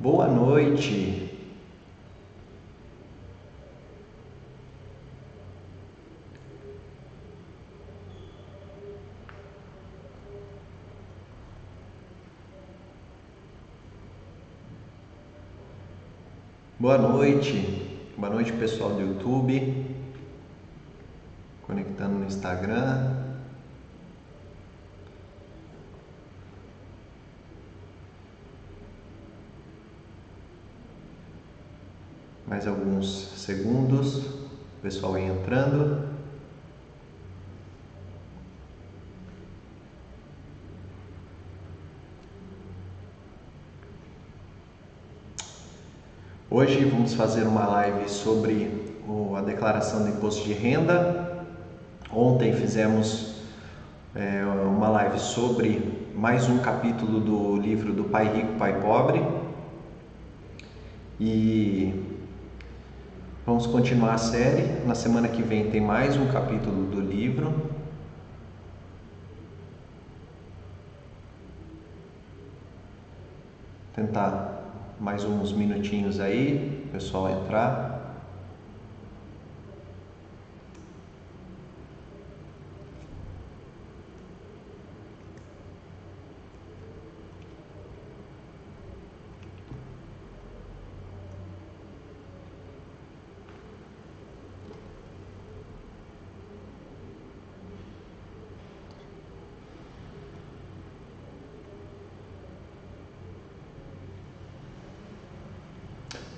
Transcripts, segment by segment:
Boa noite. Boa noite, boa noite pessoal do YouTube, conectando no Instagram. Mais alguns segundos, o pessoal entrando. Hoje vamos fazer uma live sobre a declaração do imposto de renda. Ontem fizemos é, uma live sobre mais um capítulo do livro do Pai Rico, Pai Pobre. E vamos continuar a série. Na semana que vem tem mais um capítulo do livro. Tentar mais uns minutinhos aí, o pessoal entrar.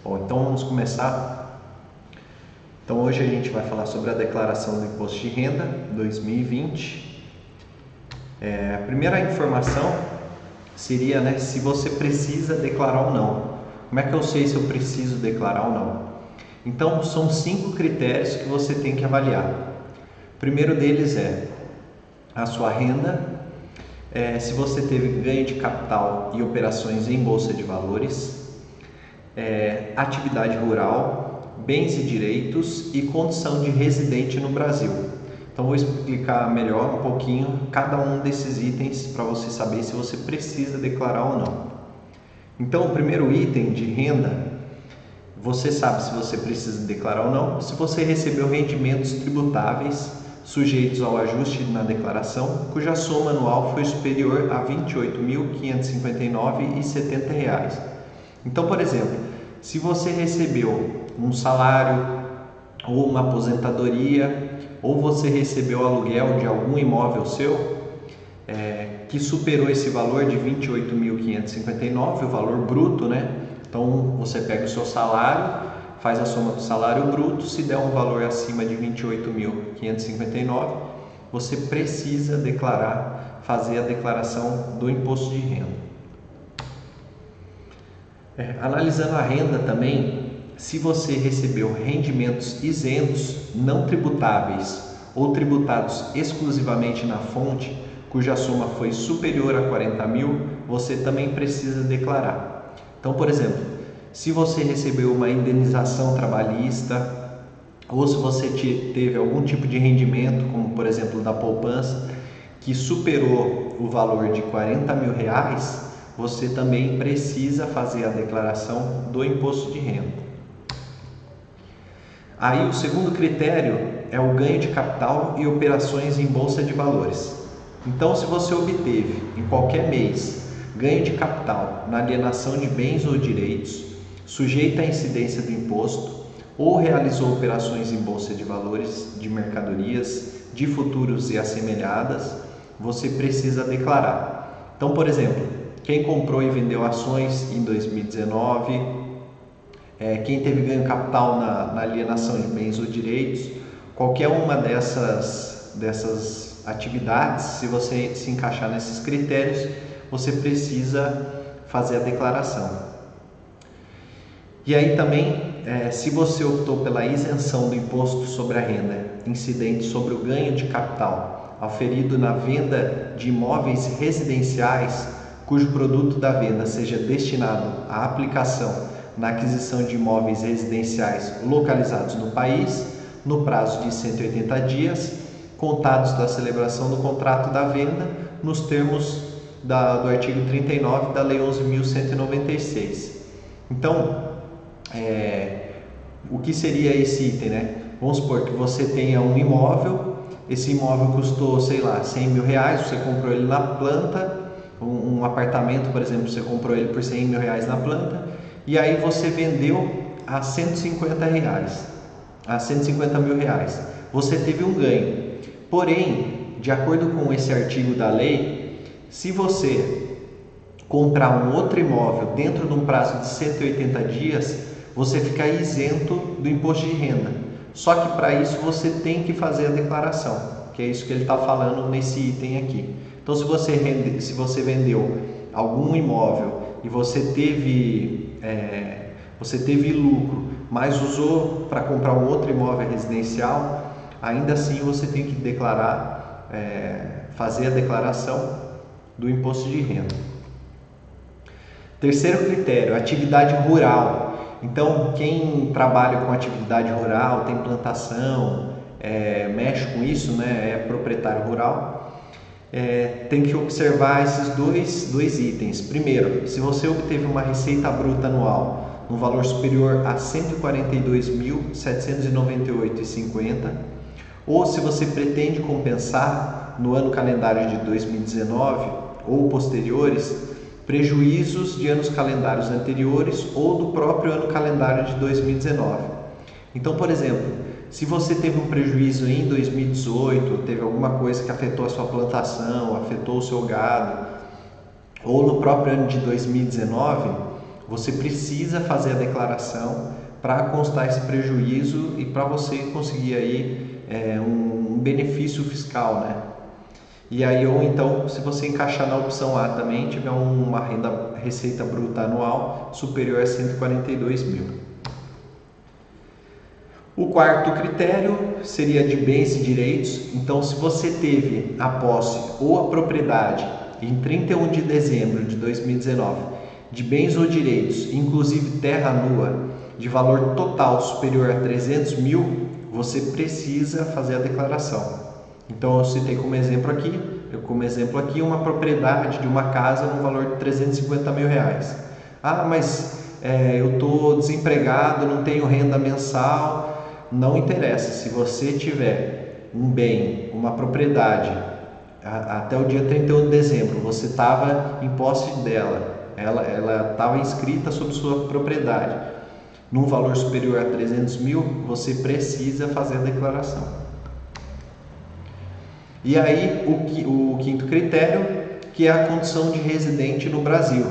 Bom, então vamos começar. Então hoje a gente vai falar sobre a declaração do imposto de renda 2020. É, a primeira informação seria né, se você precisa declarar ou não. Como é que eu sei se eu preciso declarar ou não? Então são cinco critérios que você tem que avaliar. O primeiro deles é a sua renda, é, se você teve ganho de capital e operações em bolsa de valores, é, atividade rural, bens e direitos e condição de residente no Brasil. Então vou explicar melhor um pouquinho cada um desses itens para você saber se você precisa declarar ou não. Então o primeiro item de renda, você sabe se você precisa declarar ou não, se você recebeu rendimentos tributáveis sujeitos ao ajuste na declaração, cuja soma anual foi superior a R$ 28.559,70 então, por exemplo, se você recebeu um salário ou uma aposentadoria, ou você recebeu aluguel de algum imóvel seu, é, que superou esse valor de 28.559, o valor bruto, né? Então você pega o seu salário, faz a soma do salário bruto, se der um valor acima de 28.559, você precisa declarar, fazer a declaração do imposto de renda. É, analisando a renda também, se você recebeu rendimentos isentos, não tributáveis ou tributados exclusivamente na fonte, cuja soma foi superior a 40 mil, você também precisa declarar. Então, por exemplo, se você recebeu uma indenização trabalhista ou se você teve algum tipo de rendimento, como por exemplo da poupança, que superou o valor de 40 mil reais, você também precisa fazer a declaração do imposto de renda. Aí o segundo critério é o ganho de capital e operações em bolsa de valores. Então, se você obteve em qualquer mês ganho de capital na alienação de bens ou direitos, sujeita à incidência do imposto, ou realizou operações em bolsa de valores, de mercadorias, de futuros e assemelhadas, você precisa declarar. Então, por exemplo, quem comprou e vendeu ações em 2019, é, quem teve ganho capital na, na, alienação de bens ou direitos, qualquer uma dessas, dessas atividades, se você se encaixar nesses critérios, você precisa fazer a declaração. E aí também, é, se você optou pela isenção do imposto sobre a renda incidente sobre o ganho de capital auferido na venda de imóveis residenciais cujo produto da venda seja destinado à aplicação na aquisição de imóveis residenciais localizados no país, no prazo de 180 dias, contados da celebração do contrato da venda, nos termos da, do artigo 39 da Lei 11.196. Então, é, o que seria esse item, né? Vamos supor que você tenha um imóvel, esse imóvel custou, sei lá, 100 mil reais, você comprou ele na planta, um, apartamento, por exemplo, você comprou ele por 100 mil reais na planta, e aí você vendeu a 150 reais, a 150 mil reais. Você teve um ganho. Porém, de acordo com esse artigo da lei, se você comprar um outro imóvel dentro de um prazo de 180 dias, você fica isento do imposto de renda. Só que para isso você tem que fazer a declaração, que é isso que ele está falando nesse item aqui. Então, se você, rende, se você vendeu algum imóvel e você teve, é, você teve lucro, mas usou para comprar um outro imóvel residencial, ainda assim você tem que declarar, é, fazer a declaração do imposto de renda. Terceiro critério, atividade rural. Então, quem trabalha com atividade rural, tem plantação, é, mexe com isso, né, é proprietário rural, é, tem que observar esses dois, dois itens. Primeiro, se você obteve uma receita bruta anual no valor superior a R$ 142.798,50, ou se você pretende compensar no ano calendário de 2019 ou posteriores prejuízos de anos calendários anteriores ou do próprio ano calendário de 2019. Então, por exemplo, se você teve um prejuízo em 2018, teve alguma coisa que afetou a sua plantação, afetou o seu gado, ou no próprio ano de 2019, você precisa fazer a declaração para constar esse prejuízo e para você conseguir aí é, um benefício fiscal, né? E aí, ou então, se você encaixar na opção A também, tiver uma renda receita bruta anual superior a 142 mil. O quarto critério seria de bens e direitos. Então, se você teve a posse ou a propriedade em 31 de dezembro de 2019 de bens ou direitos, inclusive terra nua, de valor total superior a 300 mil, você precisa fazer a declaração. Então eu citei como exemplo aqui, eu como exemplo aqui uma propriedade de uma casa no valor de 350 mil reais. Ah, mas é, eu estou desempregado, não tenho renda mensal. Não interessa, se você tiver um bem, uma propriedade, a, até o dia 31 de dezembro, você estava em posse dela, ela estava inscrita sob sua propriedade, num valor superior a 300 mil, você precisa fazer a declaração. E aí o, o quinto critério, que é a condição de residente no Brasil.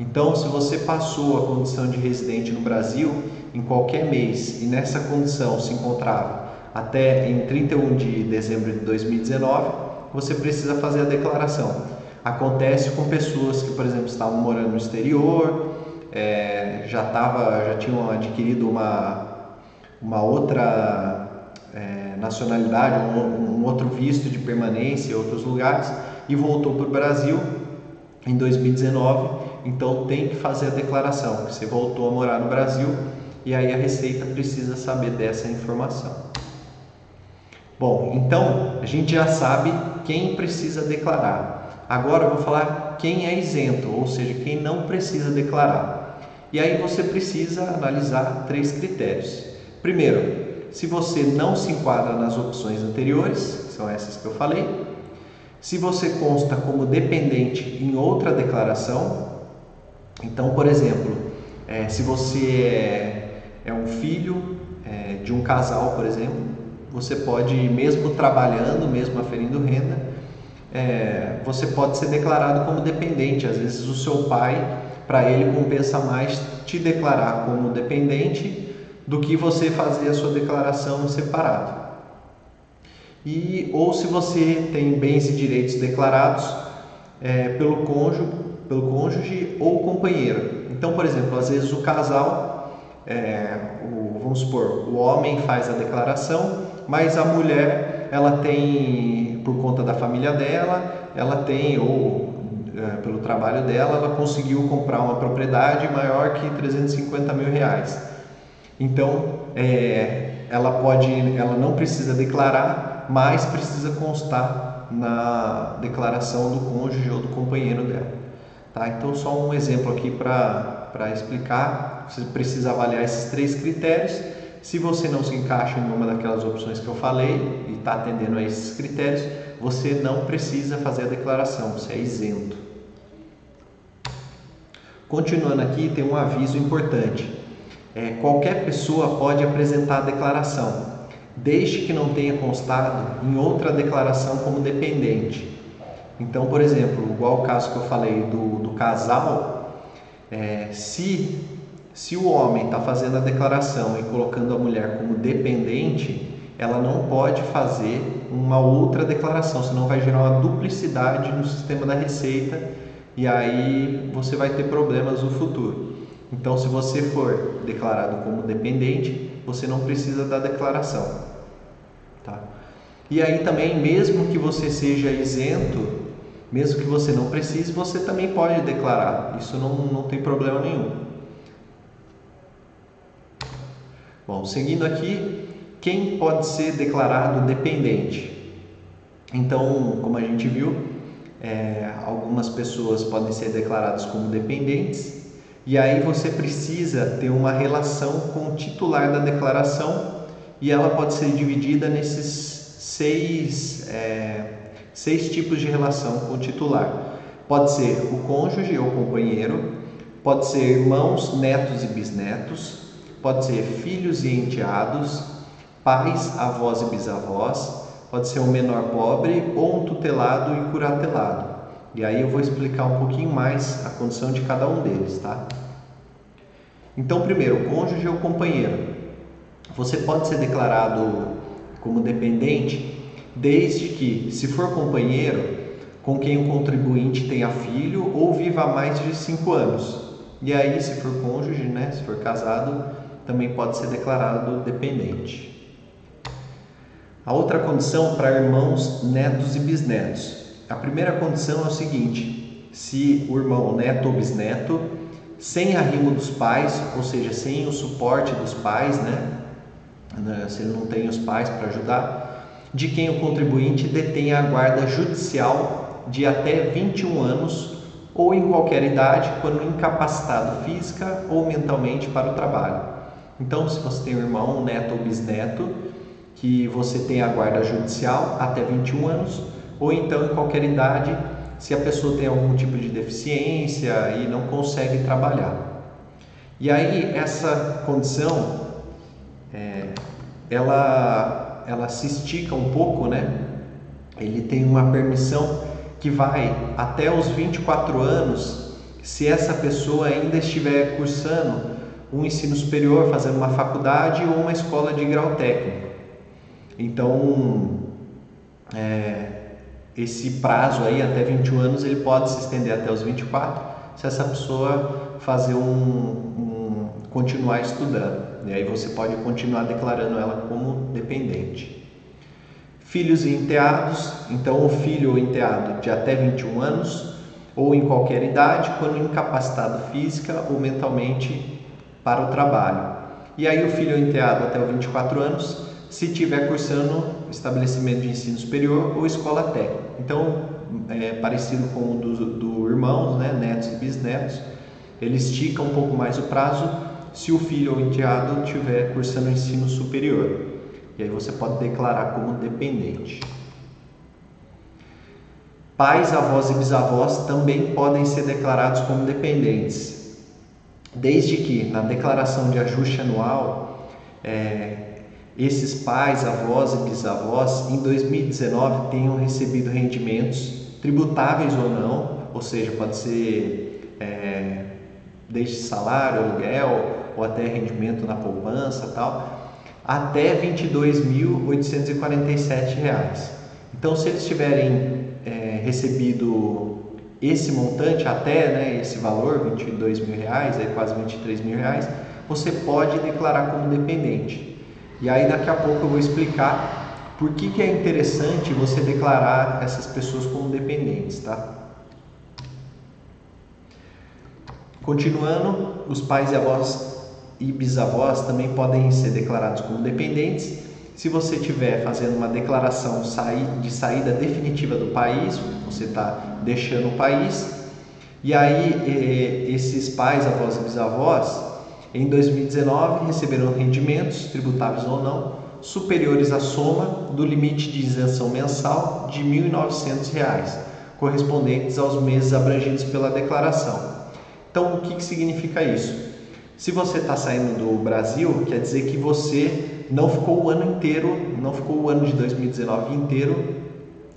Então, se você passou a condição de residente no Brasil em qualquer mês e nessa condição se encontrava até em 31 de dezembro de 2019, você precisa fazer a declaração. Acontece com pessoas que, por exemplo, estavam morando no exterior, é, já, tava, já tinham adquirido uma, uma outra é, nacionalidade, um, um, outro visto de permanência em outros lugares e voltou para o Brasil em 2019. Então tem que fazer a declaração que você voltou a morar no Brasil e aí a Receita precisa saber dessa informação. Bom, então a gente já sabe quem precisa declarar. Agora eu vou falar quem é isento, ou seja, quem não precisa declarar. E aí você precisa analisar três critérios. Primeiro, se você não se enquadra nas opções anteriores, que são essas que eu falei, se você consta como dependente em outra declaração, então, por exemplo, é, se você é, é um filho é, de um casal, por exemplo, você pode, mesmo trabalhando, mesmo aferindo renda, é, você pode ser declarado como dependente. Às vezes, o seu pai, para ele, compensa mais te declarar como dependente do que você fazer a sua declaração separado. E ou se você tem bens e direitos declarados é, pelo cônjuge, pelo cônjuge ou companheiro. Então, por exemplo, às vezes o casal, é, o, vamos supor, o homem faz a declaração, mas a mulher ela tem, por conta da família dela, ela tem ou é, pelo trabalho dela, ela conseguiu comprar uma propriedade maior que 350 mil reais. Então, é, ela pode, ela não precisa declarar, mas precisa constar na declaração do cônjuge ou do companheiro dela. Tá? Então, só um exemplo aqui para para explicar. Você precisa avaliar esses três critérios. Se você não se encaixa em uma daquelas opções que eu falei e está atendendo a esses critérios, você não precisa fazer a declaração, você é isento. Continuando aqui, tem um aviso importante. É, qualquer pessoa pode apresentar a declaração, desde que não tenha constado em outra declaração como dependente. Então, por exemplo, igual o caso que eu falei do, do casal, é, se, se o homem está fazendo a declaração e colocando a mulher como dependente, ela não pode fazer uma outra declaração, senão vai gerar uma duplicidade no sistema da receita e aí você vai ter problemas no futuro. Então, se você for declarado como dependente, você não precisa da declaração. Tá? E aí também, mesmo que você seja isento, mesmo que você não precise, você também pode declarar. Isso não, não tem problema nenhum. Bom, seguindo aqui, quem pode ser declarado dependente? Então, como a gente viu, é, algumas pessoas podem ser declaradas como dependentes, e aí você precisa ter uma relação com o titular da declaração, e ela pode ser dividida nesses seis. É, seis tipos de relação com o titular. Pode ser o cônjuge ou companheiro, pode ser irmãos, netos e bisnetos, pode ser filhos e enteados, pais, avós e bisavós, pode ser um menor pobre ou um tutelado e curatelado. E aí eu vou explicar um pouquinho mais a condição de cada um deles, tá? Então, primeiro, cônjuge ou companheiro. Você pode ser declarado como dependente desde que, se for companheiro, com quem o contribuinte tenha filho ou viva há mais de cinco anos. E aí, se for cônjuge, né, se for casado, também pode ser declarado dependente. A outra condição para irmãos, netos e bisnetos. A primeira condição é o seguinte: se o irmão neto ou bisneto, sem arrimo dos pais, ou seja, sem o suporte dos pais, né? Se ele não tem os pais para ajudar, de quem o contribuinte detém a guarda judicial de até 21 anos ou em qualquer idade, quando incapacitado física ou mentalmente para o trabalho. Então, se você tem um irmão, um neto ou bisneto, que você tem a guarda judicial até 21 anos, ou então em qualquer idade, se a pessoa tem algum tipo de deficiência e não consegue trabalhar. E aí, essa condição, é, ela ela se estica um pouco, né? Ele tem uma permissão que vai até os 24 anos, se essa pessoa ainda estiver cursando um ensino superior, fazendo uma faculdade ou uma escola de grau técnico. Então, é, esse prazo aí, até 21 anos, ele pode se estender até os 24, se essa pessoa fazer um, um continuar estudando. E aí você pode continuar declarando ela como dependente. Filhos e enteados, então o filho ou enteado de até 21 anos ou em qualquer idade, quando incapacitado física ou mentalmente para o trabalho. E aí o filho ou enteado até os 24 anos, se estiver cursando estabelecimento de ensino superior ou escola técnica. Então, é parecido com o do, do irmãos, né, netos e bisnetos, ele estica um pouco mais o prazo se o filho ou enteado estiver cursando ensino superior. E aí você pode declarar como dependente. Pais, avós e bisavós também podem ser declarados como dependentes, desde que na declaração de ajuste anual é, esses pais, avós e bisavós em 2019 tenham recebido rendimentos tributáveis ou não, ou seja, pode ser é, desde salário, aluguel, ou até rendimento na poupança tal, até R$ 22.847. Então, se eles tiverem é, recebido esse montante até né, esse valor, 22 mil reais, quase 23 mil reais, você pode declarar como dependente. E aí daqui a pouco eu vou explicar por que, que é interessante você declarar essas pessoas como dependentes, tá? Continuando, os pais e avós e bisavós também podem ser declarados como dependentes. Se você estiver fazendo uma declaração de saída definitiva do país, você está deixando o país, E aí, eh, esses pais, avós e bisavós, em 2019, receberam rendimentos, tributáveis ou não, superiores à soma do limite de isenção mensal de R$ 1.900, correspondentes aos meses abrangidos pela declaração. Então, o que, que significa isso? Se você está saindo do Brasil, quer dizer que você não ficou o ano inteiro, não ficou o ano de 2019 inteiro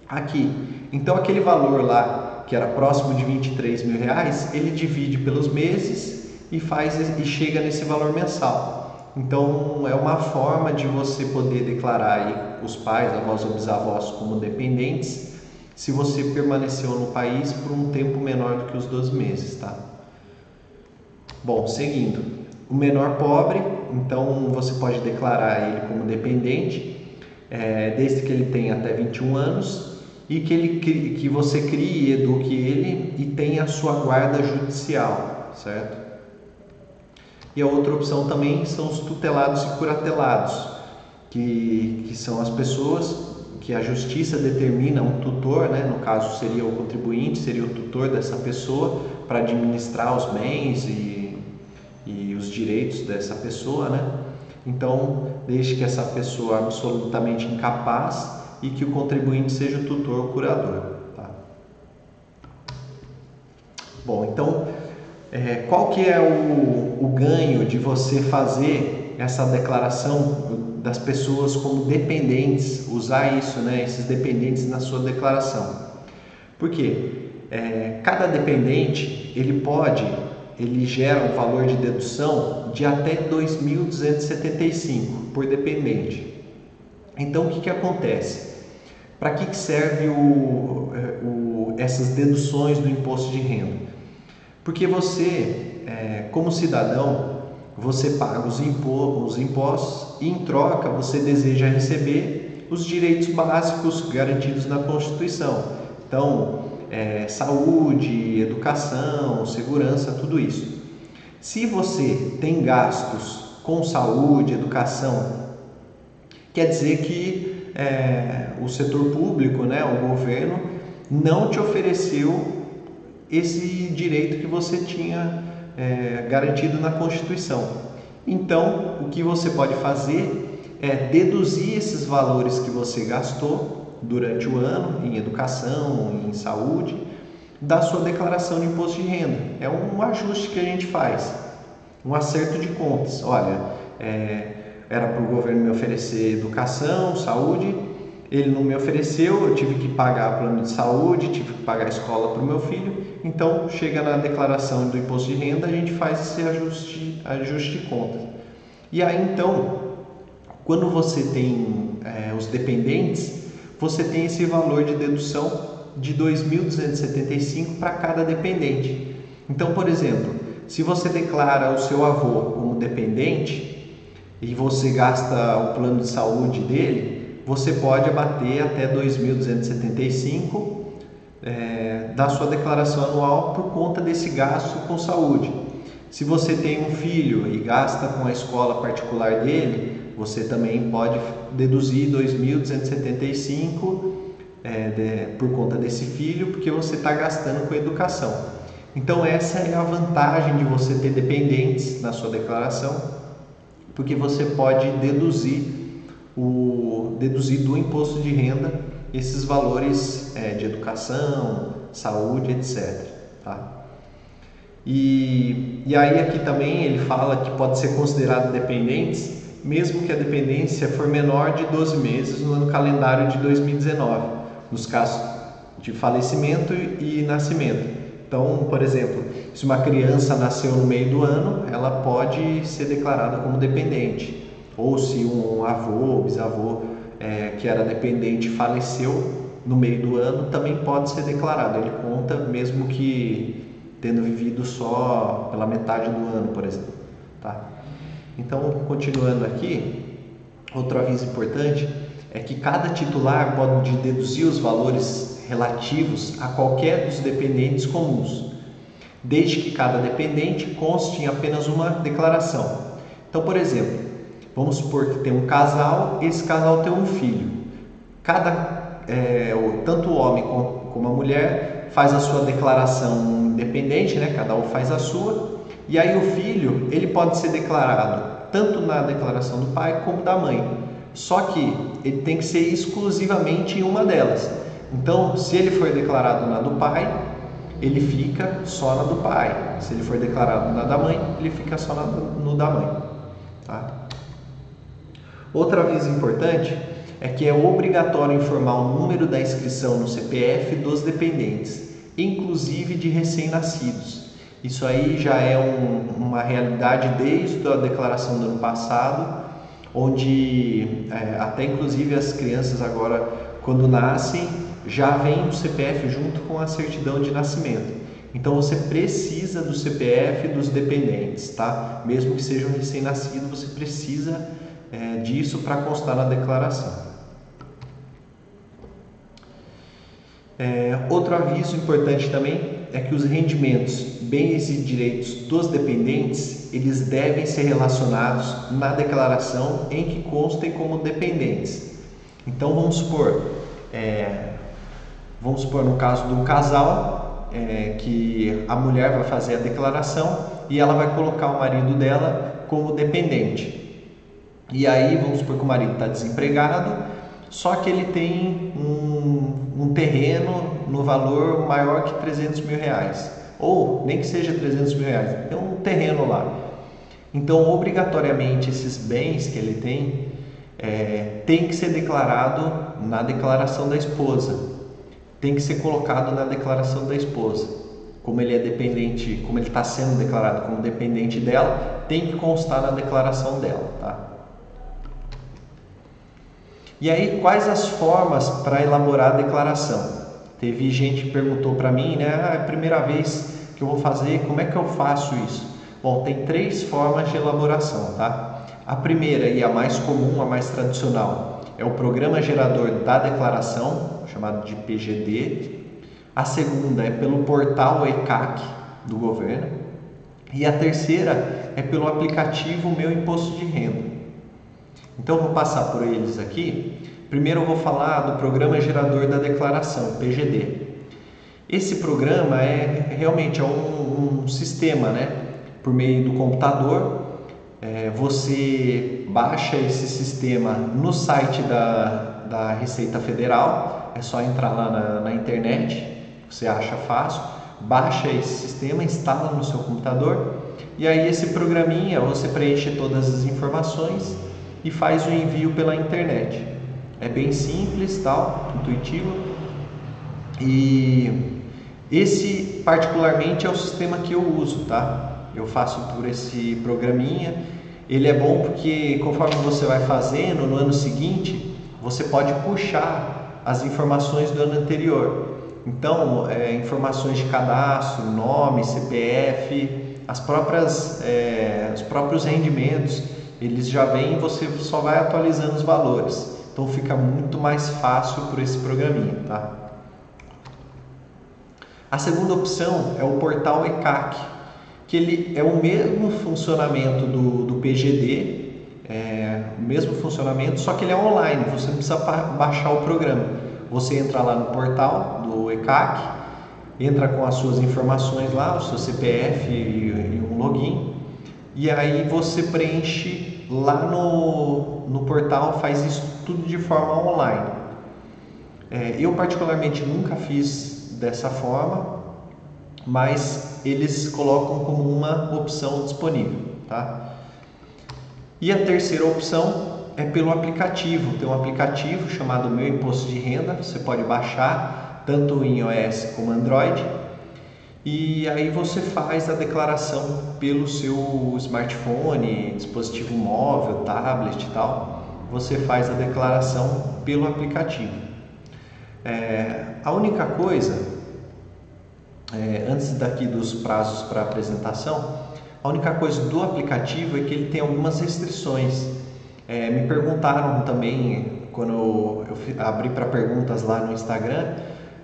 aqui. Então, aquele valor lá, que era próximo de 23 mil reais, ele divide pelos meses e faz e chega nesse valor mensal. Então, é uma forma de você poder declarar os pais, avós ou bisavós como dependentes, se você permaneceu no país por um tempo menor do que os 12 meses, tá? Bom, seguindo, o menor pobre, então você pode declarar ele como dependente, é, desde que ele tenha até 21 anos e que, ele, que você crie e eduque ele e tenha a sua guarda judicial, certo? E a outra opção também são os tutelados e curatelados, que, que são as pessoas que a justiça determina um tutor, né? no caso seria o contribuinte, seria o tutor dessa pessoa para administrar os bens e e os direitos dessa pessoa, né? Então, desde que essa pessoa absolutamente incapaz e que o contribuinte seja o tutor ou curador. Tá? Bom, então, é, qual que é o, o ganho de você fazer essa declaração das pessoas como dependentes, usar isso, né, esses dependentes na sua declaração? Porque é, cada dependente ele pode ele gera um valor de dedução de até 2.275 por dependente. Então, o que, que acontece? Para que, que serve o, é, o, essas deduções do imposto de renda? Porque você, é, como cidadão, você paga os, impo os impostos e, em troca, você deseja receber os direitos básicos garantidos na Constituição. Então, é, saúde, educação, segurança, tudo isso. Se você tem gastos com saúde, educação, quer dizer que é, o setor público, né, o governo, não te ofereceu esse direito que você tinha é, garantido na Constituição. Então, o que você pode fazer é deduzir esses valores que você gastou durante o ano em educação, em saúde, da sua declaração de imposto de renda. É um ajuste que a gente faz, um acerto de contas. Olha, é, era para o governo me oferecer educação, saúde, ele não me ofereceu, eu tive que pagar plano de saúde, tive que pagar a escola para o meu filho, então chega na declaração do imposto de renda, a gente faz esse ajuste, ajuste de contas. E aí então, quando você tem é, os dependentes, você tem esse valor de dedução de 2.275 para cada dependente. Então, por exemplo, se você declara o seu avô como dependente e você gasta o plano de saúde dele, você pode abater até 2.275 é, da sua declaração anual por conta desse gasto com saúde. Se você tem um filho e gasta com a escola particular dele, você também pode deduzir 2.275 é, de, por conta desse filho, porque você está gastando com educação. Então essa é a vantagem de você ter dependentes na sua declaração, porque você pode deduzir o deduzir do imposto de renda esses valores é, de educação, saúde, etc. Tá? E, e aí aqui também ele fala que pode ser considerado dependentes mesmo que a dependência for menor de 12 meses no ano calendário de 2019, nos casos de falecimento e nascimento. Então, por exemplo, se uma criança nasceu no meio do ano, ela pode ser declarada como dependente. Ou se um avô ou bisavô é, que era dependente faleceu no meio do ano, também pode ser declarado. Ele conta mesmo que tendo vivido só pela metade do ano, por exemplo. Tá? Então, continuando aqui, outro aviso importante é que cada titular pode deduzir os valores relativos a qualquer dos dependentes comuns, desde que cada dependente conste em apenas uma declaração. Então, por exemplo, vamos supor que tem um casal, esse casal tem um filho. Cada, é, tanto o homem como a mulher faz a sua declaração independente, né? Cada um faz a sua. E aí o filho, ele pode ser declarado tanto na declaração do pai como da mãe. Só que ele tem que ser exclusivamente em uma delas. Então, se ele for declarado na do pai, ele fica só na do pai. Se ele for declarado na da mãe, ele fica só na, no da mãe. Tá? Outra aviso importante é que é obrigatório informar o número da inscrição no CPF dos dependentes, inclusive de recém-nascidos. Isso aí já é um, uma realidade desde a declaração do ano passado, onde é, até inclusive as crianças agora, quando nascem, já vem o CPF junto com a certidão de nascimento. Então você precisa do CPF dos dependentes, tá? Mesmo que seja um recém-nascido, você precisa é, disso para constar na declaração. É, outro aviso importante também é que os rendimentos, bens e direitos dos dependentes, eles devem ser relacionados na declaração em que constem como dependentes. Então vamos supor, é, vamos supor no caso do casal, é, que a mulher vai fazer a declaração e ela vai colocar o marido dela como dependente. E aí vamos supor que o marido está desempregado, só que ele tem um, um terreno no valor maior que 300 mil reais, ou nem que seja 300 mil reais, tem um terreno lá. Então, obrigatoriamente, esses bens que ele tem é, tem que ser declarado na declaração da esposa, tem que ser colocado na declaração da esposa. Como ele é dependente, como ele está sendo declarado como dependente dela, tem que constar na declaração dela, tá? E aí, quais as formas para elaborar a declaração? Teve gente que perguntou para mim, né? Ah, é a primeira vez que eu vou fazer, como é que eu faço isso? Bom, tem três formas de elaboração, tá? A primeira e a mais comum, a mais tradicional, é o programa gerador da declaração, chamado de PGD. A segunda é pelo portal ECAC do governo. E a terceira é pelo aplicativo Meu Imposto de Renda. Então vou passar por eles aqui. Primeiro eu vou falar do programa gerador da declaração, PGD. Esse programa é realmente é um, um sistema, né? Por meio do computador, é, você baixa esse sistema no site da, da Receita Federal. É só entrar lá na, na internet, você acha fácil. Baixa esse sistema, instala no seu computador e aí esse programinha você preenche todas as informações e faz o envio pela internet. É bem simples, tal, intuitivo. E esse particularmente é o sistema que eu uso, tá? Eu faço por esse programinha. Ele é bom porque conforme você vai fazendo no ano seguinte, você pode puxar as informações do ano anterior. Então, é, informações de cadastro, nome, CPF, as próprias, é, os próprios rendimentos eles já vêm e você só vai atualizando os valores. Então fica muito mais fácil por esse programinha, tá? A segunda opção é o portal ECAC, que ele é o mesmo funcionamento do, do PGD, é, o mesmo funcionamento, só que ele é online, você não precisa baixar o programa. Você entra lá no portal do ECAC, entra com as suas informações lá, o seu CPF e, e um login, e aí você preenche lá no, no portal faz isso tudo de forma online. É, eu particularmente nunca fiz dessa forma, mas eles colocam como uma opção disponível, tá? E a terceira opção é pelo aplicativo. Tem um aplicativo chamado Meu Imposto de Renda, você pode baixar tanto em iOS como Android e aí você faz a declaração pelo seu smartphone, dispositivo móvel, tablet e tal. Você faz a declaração pelo aplicativo. É, a única coisa, é, antes daqui dos prazos para apresentação, a única coisa do aplicativo é que ele tem algumas restrições. É, me perguntaram também, quando eu, eu abri para perguntas lá no Instagram,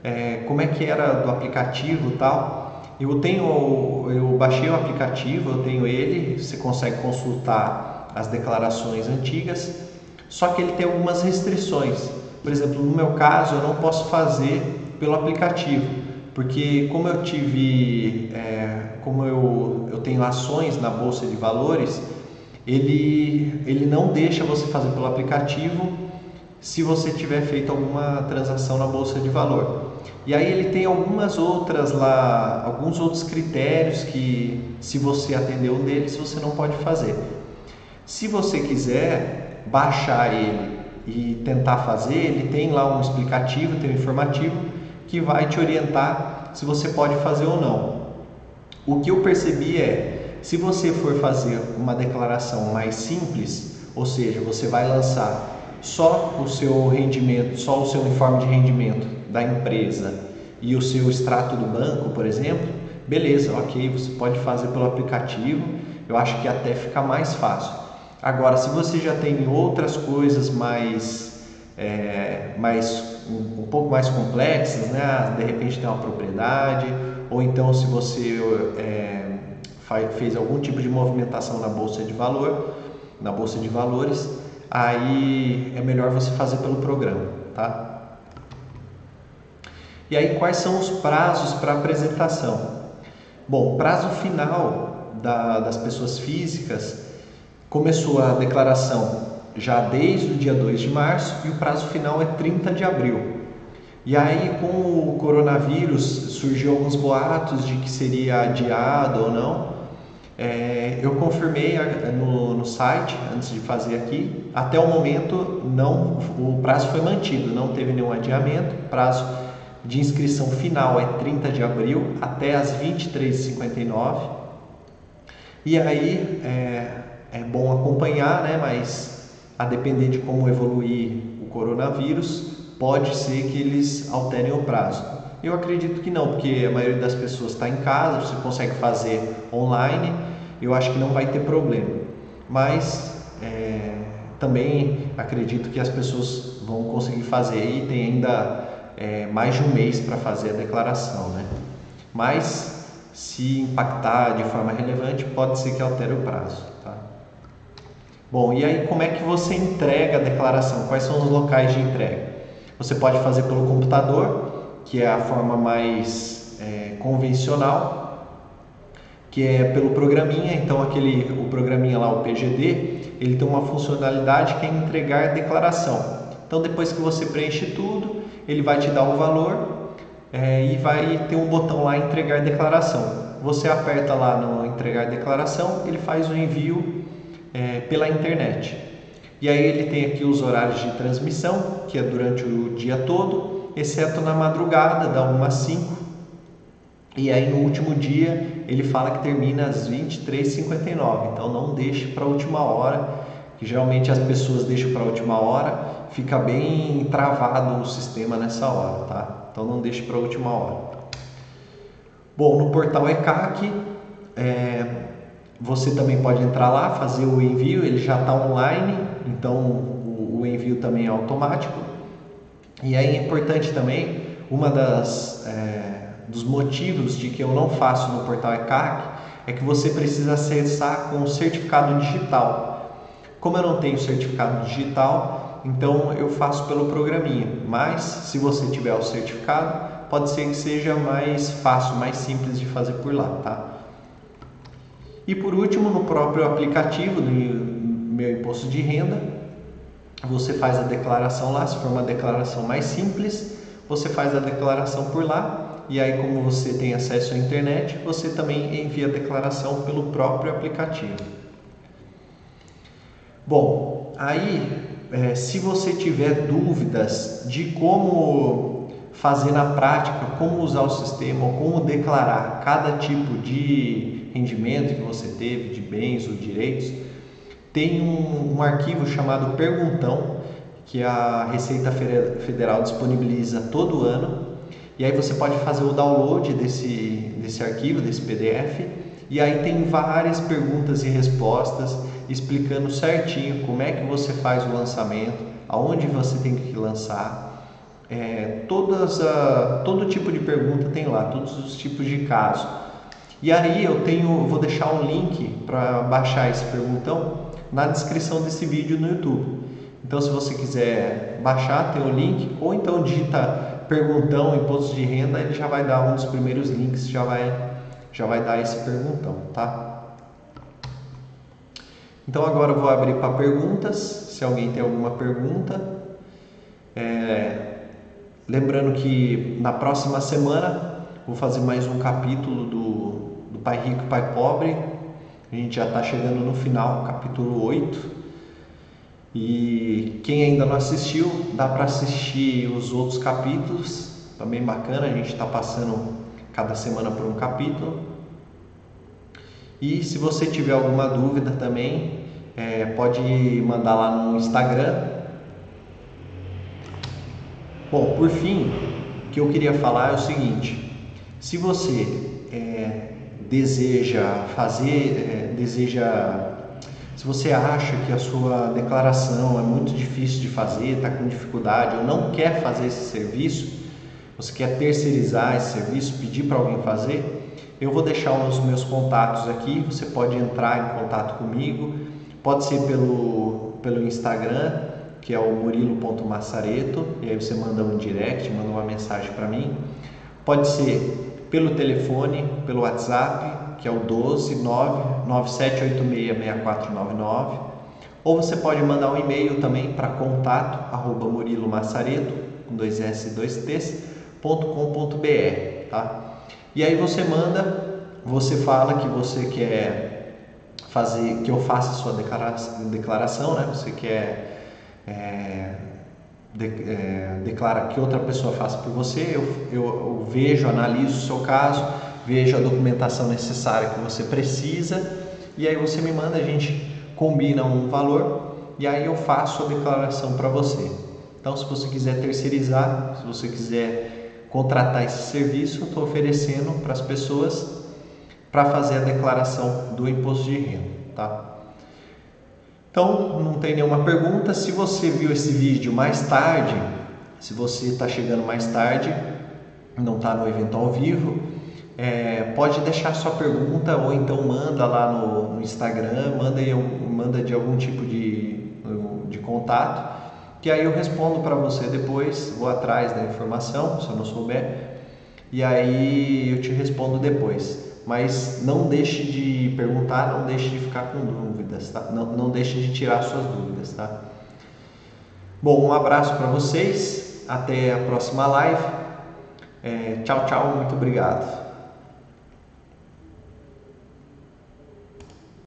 é, como é que era do aplicativo tal. Eu tenho, eu baixei o aplicativo, eu tenho ele, você consegue consultar as declarações antigas, só que ele tem algumas restrições. Por exemplo, no meu caso, eu não posso fazer pelo aplicativo, porque como eu tive, é, como eu, eu tenho ações na bolsa de valores, ele, ele não deixa você fazer pelo aplicativo se você tiver feito alguma transação na bolsa de valor. E aí ele tem algumas outras lá, alguns outros critérios que se você atender um deles, você não pode fazer. Se você quiser baixar ele e tentar fazer, ele tem lá um explicativo, tem um informativo que vai te orientar se você pode fazer ou não. O que eu percebi é, se você for fazer uma declaração mais simples, ou seja, você vai lançar só o seu rendimento, só o seu informe de rendimento da empresa e o seu extrato do banco, por exemplo, beleza, ok, você pode fazer pelo aplicativo, eu acho que até fica mais fácil. Agora, se você já tem outras coisas mais, é, mais um, um, pouco mais complexas, né? de repente tem uma propriedade, ou então se você é, fez algum tipo de movimentação na bolsa de valor, na bolsa de valores, aí é melhor você fazer pelo programa, tá? E aí quais são os prazos para apresentação? Bom, prazo final da, das pessoas físicas começou a declaração já desde o dia 2 de março e o prazo final é 30 de abril. E aí com o coronavírus surgiu alguns boatos de que seria adiado ou não, é, eu confirmei no, no, site antes de fazer aqui. Até o momento, não, o prazo foi mantido, não teve nenhum adiamento. Prazo de inscrição final é 30 de abril até as 23h59. E aí é, é bom acompanhar, né? Mas a depender de como evoluir o coronavírus, pode ser que eles alterem o prazo. Eu acredito que não, porque a maioria das pessoas está em casa, você consegue fazer online, eu acho que não vai ter problema. Mas é, também acredito que as pessoas vão conseguir fazer e tem ainda é, mais de um mês para fazer a declaração, né? Mas se impactar de forma relevante, pode ser que altere o prazo? Bom, e aí como é que você entrega a declaração? Quais são os locais de entrega? Você pode fazer pelo computador, que é a forma mais é, convencional, que é pelo programinha. Então, aquele o programinha lá, o PGD, ele tem uma funcionalidade que é entregar declaração. Então, depois que você preenche tudo, ele vai te dar o valor é, e vai ter um botão lá entregar declaração. Você aperta lá no entregar declaração, ele faz o envio é, pela internet. E aí ele tem aqui os horários de transmissão, que é durante o dia todo, exceto na madrugada, da 1 às 5. E aí no último dia ele fala que termina às 23h59. Então não deixe para a última hora, que geralmente as pessoas deixam para a última hora, fica bem travado o sistema nessa hora, tá? Então não deixe para a última hora. Bom, no portal ECAC, é, você também pode entrar lá, fazer o envio, ele já está online, então o, o envio também é automático. E aí é importante também, uma das é, dos motivos de que eu não faço no portal ECAC é que você precisa acessar com certificado digital. Como eu não tenho certificado digital, então eu faço pelo programinha. Mas se você tiver o certificado, pode ser que seja mais fácil, mais simples de fazer por lá, tá? E por último, no próprio aplicativo do meu imposto de renda, você faz a declaração lá, se for uma declaração mais simples, você faz a declaração por lá e aí como você tem acesso à internet, você também envia a declaração pelo próprio aplicativo. Bom, aí é, se você tiver dúvidas de como fazer na prática, como usar o sistema como declarar cada tipo de rendimento que você teve, de bens ou direitos, tem um, um arquivo chamado Perguntão, que a Receita Federal disponibiliza todo ano. E aí você pode fazer o download desse, desse arquivo, desse PDF, e aí tem várias perguntas e respostas explicando certinho como é que você faz o lançamento, aonde você tem que lançar. É, todas a, todo tipo de pergunta tem lá, todos os tipos de casos. E aí eu tenho, vou deixar um link para baixar esse perguntão na descrição desse vídeo no YouTube. Então, se você quiser baixar, tem o link, ou então digita perguntão imposto de renda, ele já vai dar um dos primeiros links, já vai, já vai dar esse perguntão, tá? Então agora eu vou abrir para perguntas, se alguém tem alguma pergunta. É, lembrando que na próxima semana vou fazer mais um capítulo do Pai Rico e Pai Pobre. A gente já está chegando no final, capítulo 8. E quem ainda não assistiu, dá para assistir os outros capítulos, também bacana, a gente está passando cada semana por um capítulo. E se você tiver alguma dúvida também, é, pode mandar lá no Instagram. Bom, por fim, o que eu queria falar é o seguinte: se você deseja fazer, é, deseja se você acha que a sua declaração é muito difícil de fazer, está com dificuldade ou não quer fazer esse serviço, você quer terceirizar esse serviço, pedir para alguém fazer, eu vou deixar os meus contatos aqui. Você pode entrar em contato comigo, pode ser pelo, pelo Instagram, que é o murilo.massareto, e aí você manda um direct, manda uma mensagem para mim. Pode ser pelo telefone, pelo WhatsApp, que é o 12 997866499, ou você pode mandar um e-mail também para contato arroba murilomassareto, com dois S e dois tá? E aí você manda, você fala que você quer fazer, que eu faça a sua declaração, declaração né? Você quer é, de, é, declara que outra pessoa faça por você, eu, eu, eu vejo, analiso o seu caso, vejo a documentação necessária que você precisa e aí você me manda, a gente combina um valor e aí eu faço a declaração para você. Então, se você quiser terceirizar, se você quiser contratar esse serviço, eu estou oferecendo para as pessoas para fazer a declaração do imposto de renda, tá? Então, não tem nenhuma pergunta. Se você viu esse vídeo mais tarde, se você está chegando mais tarde, não está no evento ao vivo, é, pode deixar sua pergunta ou então manda lá no, no Instagram, manda, manda de algum tipo de, de contato, que aí eu respondo para você depois, vou atrás da informação, se eu não souber, e aí eu te respondo depois. Mas não deixe de perguntar, não deixe de ficar com dúvidas, tá? Não, não deixe de tirar suas dúvidas, tá? Bom, um abraço para vocês, até a próxima live. É, tchau, tchau, muito obrigado.